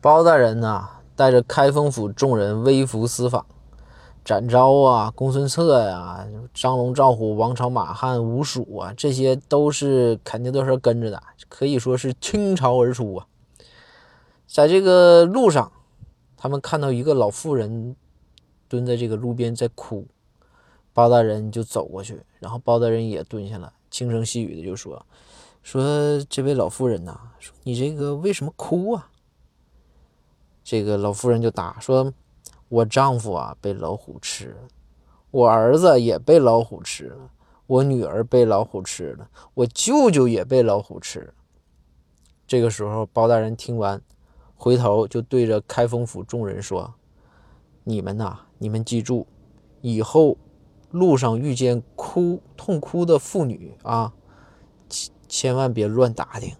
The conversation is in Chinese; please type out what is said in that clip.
包大人呐，带着开封府众人微服私访，展昭啊、公孙策呀、张龙、赵虎、王朝、马汉、吴蜀啊，这些都是肯定都是跟着的，可以说是倾巢而出啊。在这个路上，他们看到一个老妇人蹲在这个路边在哭，包大人就走过去，然后包大人也蹲下了，轻声细语的就说：“说这位老妇人呐，说你这个为什么哭啊？”这个老妇人就答说：“我丈夫啊被老虎吃了，我儿子也被老虎吃了，我女儿被老虎吃了，我舅舅也被老虎吃了。”这个时候，包大人听完，回头就对着开封府众人说：“你们呐，你们记住，以后路上遇见哭痛哭的妇女啊，千千万别乱打听。”